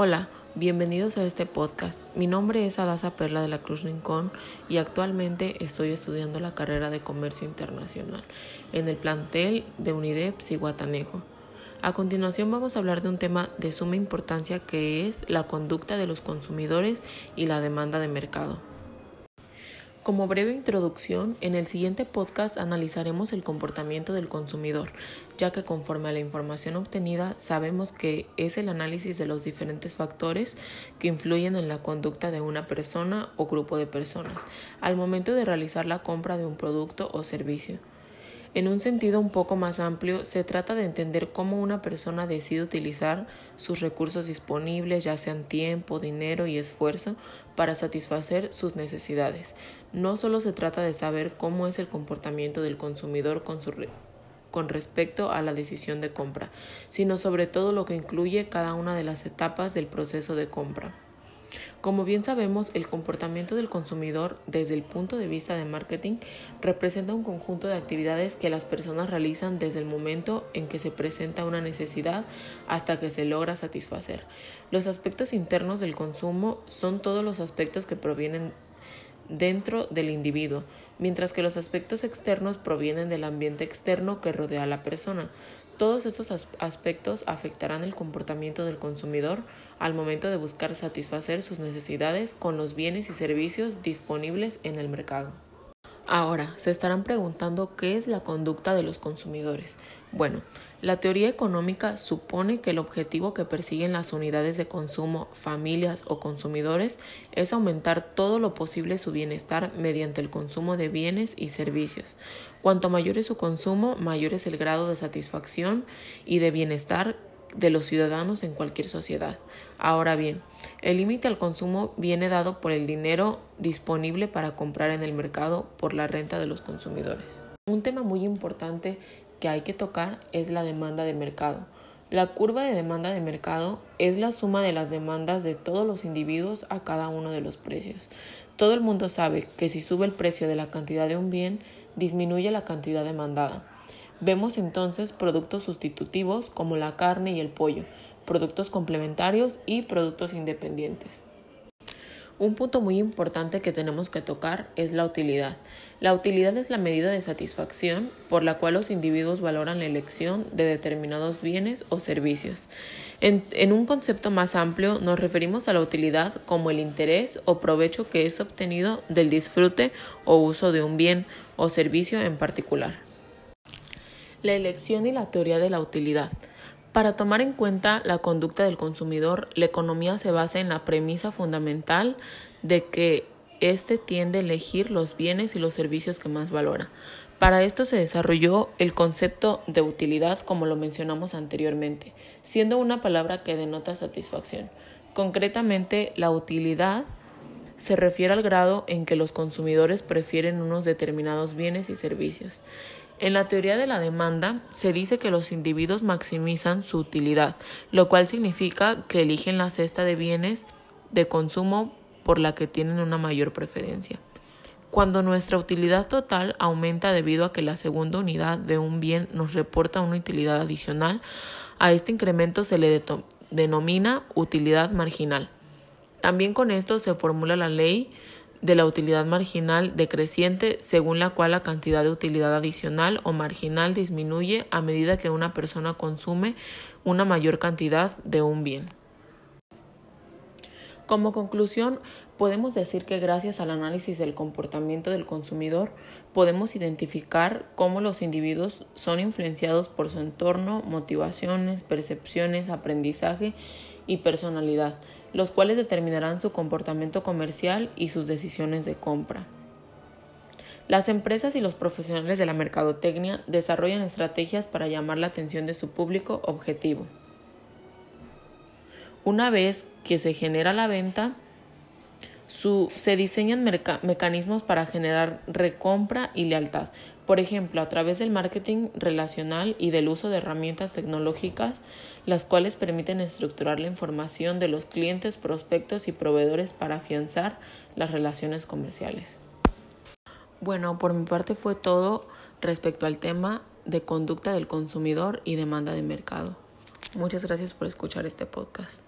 Hola, bienvenidos a este podcast. Mi nombre es Adasa Perla de la Cruz Rincón y actualmente estoy estudiando la carrera de Comercio Internacional en el plantel de UNIDEP Ciguatanejo. A continuación vamos a hablar de un tema de suma importancia que es la conducta de los consumidores y la demanda de mercado. Como breve introducción, en el siguiente podcast analizaremos el comportamiento del consumidor, ya que conforme a la información obtenida sabemos que es el análisis de los diferentes factores que influyen en la conducta de una persona o grupo de personas al momento de realizar la compra de un producto o servicio. En un sentido un poco más amplio, se trata de entender cómo una persona decide utilizar sus recursos disponibles, ya sean tiempo, dinero y esfuerzo, para satisfacer sus necesidades. No solo se trata de saber cómo es el comportamiento del consumidor con, con respecto a la decisión de compra, sino sobre todo lo que incluye cada una de las etapas del proceso de compra. Como bien sabemos, el comportamiento del consumidor desde el punto de vista de marketing representa un conjunto de actividades que las personas realizan desde el momento en que se presenta una necesidad hasta que se logra satisfacer. Los aspectos internos del consumo son todos los aspectos que provienen dentro del individuo, mientras que los aspectos externos provienen del ambiente externo que rodea a la persona. Todos estos aspectos afectarán el comportamiento del consumidor al momento de buscar satisfacer sus necesidades con los bienes y servicios disponibles en el mercado. Ahora, se estarán preguntando qué es la conducta de los consumidores. Bueno, la teoría económica supone que el objetivo que persiguen las unidades de consumo, familias o consumidores es aumentar todo lo posible su bienestar mediante el consumo de bienes y servicios. Cuanto mayor es su consumo, mayor es el grado de satisfacción y de bienestar de los ciudadanos en cualquier sociedad. Ahora bien, el límite al consumo viene dado por el dinero disponible para comprar en el mercado por la renta de los consumidores. Un tema muy importante que hay que tocar es la demanda de mercado. La curva de demanda de mercado es la suma de las demandas de todos los individuos a cada uno de los precios. Todo el mundo sabe que si sube el precio de la cantidad de un bien, disminuye la cantidad demandada. Vemos entonces productos sustitutivos como la carne y el pollo, productos complementarios y productos independientes. Un punto muy importante que tenemos que tocar es la utilidad. La utilidad es la medida de satisfacción por la cual los individuos valoran la elección de determinados bienes o servicios. En, un concepto más amplio nos referimos a la utilidad como el interés o provecho que es obtenido del disfrute o uso de un bien o servicio en particular. La elección y la teoría de la utilidad. Para tomar en cuenta la conducta del consumidor, la economía se basa en la premisa fundamental de que éste tiende a elegir los bienes y los servicios que más valora. Para esto se desarrolló el concepto de utilidad, como lo mencionamos anteriormente, siendo una palabra que denota satisfacción. Concretamente, la utilidad se refiere al grado en que los consumidores prefieren unos determinados bienes y servicios. En la teoría de la demanda se dice que los individuos maximizan su utilidad, lo cual significa que eligen la cesta de bienes de consumo por la que tienen una mayor preferencia. Cuando nuestra utilidad total aumenta debido a que la segunda unidad de un bien nos reporta una utilidad adicional, a este incremento se le denomina utilidad marginal. También con esto se formula la ley de la utilidad marginal decreciente según la cual la cantidad de utilidad adicional o marginal disminuye a medida que una persona consume una mayor cantidad de un bien. Como conclusión, podemos decir que gracias al análisis del comportamiento del consumidor podemos identificar cómo los individuos son influenciados por su entorno, motivaciones, percepciones, aprendizaje y personalidad los cuales determinarán su comportamiento comercial y sus decisiones de compra. Las empresas y los profesionales de la mercadotecnia desarrollan estrategias para llamar la atención de su público objetivo. Una vez que se genera la venta, se diseñan mecanismos para generar recompra y lealtad, por ejemplo, a través del marketing relacional y del uso de herramientas tecnológicas, las cuales permiten estructurar la información de los clientes, prospectos y proveedores para afianzar las relaciones comerciales. Bueno, por mi parte fue todo respecto al tema de conducta del consumidor y demanda de mercado. Muchas gracias por escuchar este podcast.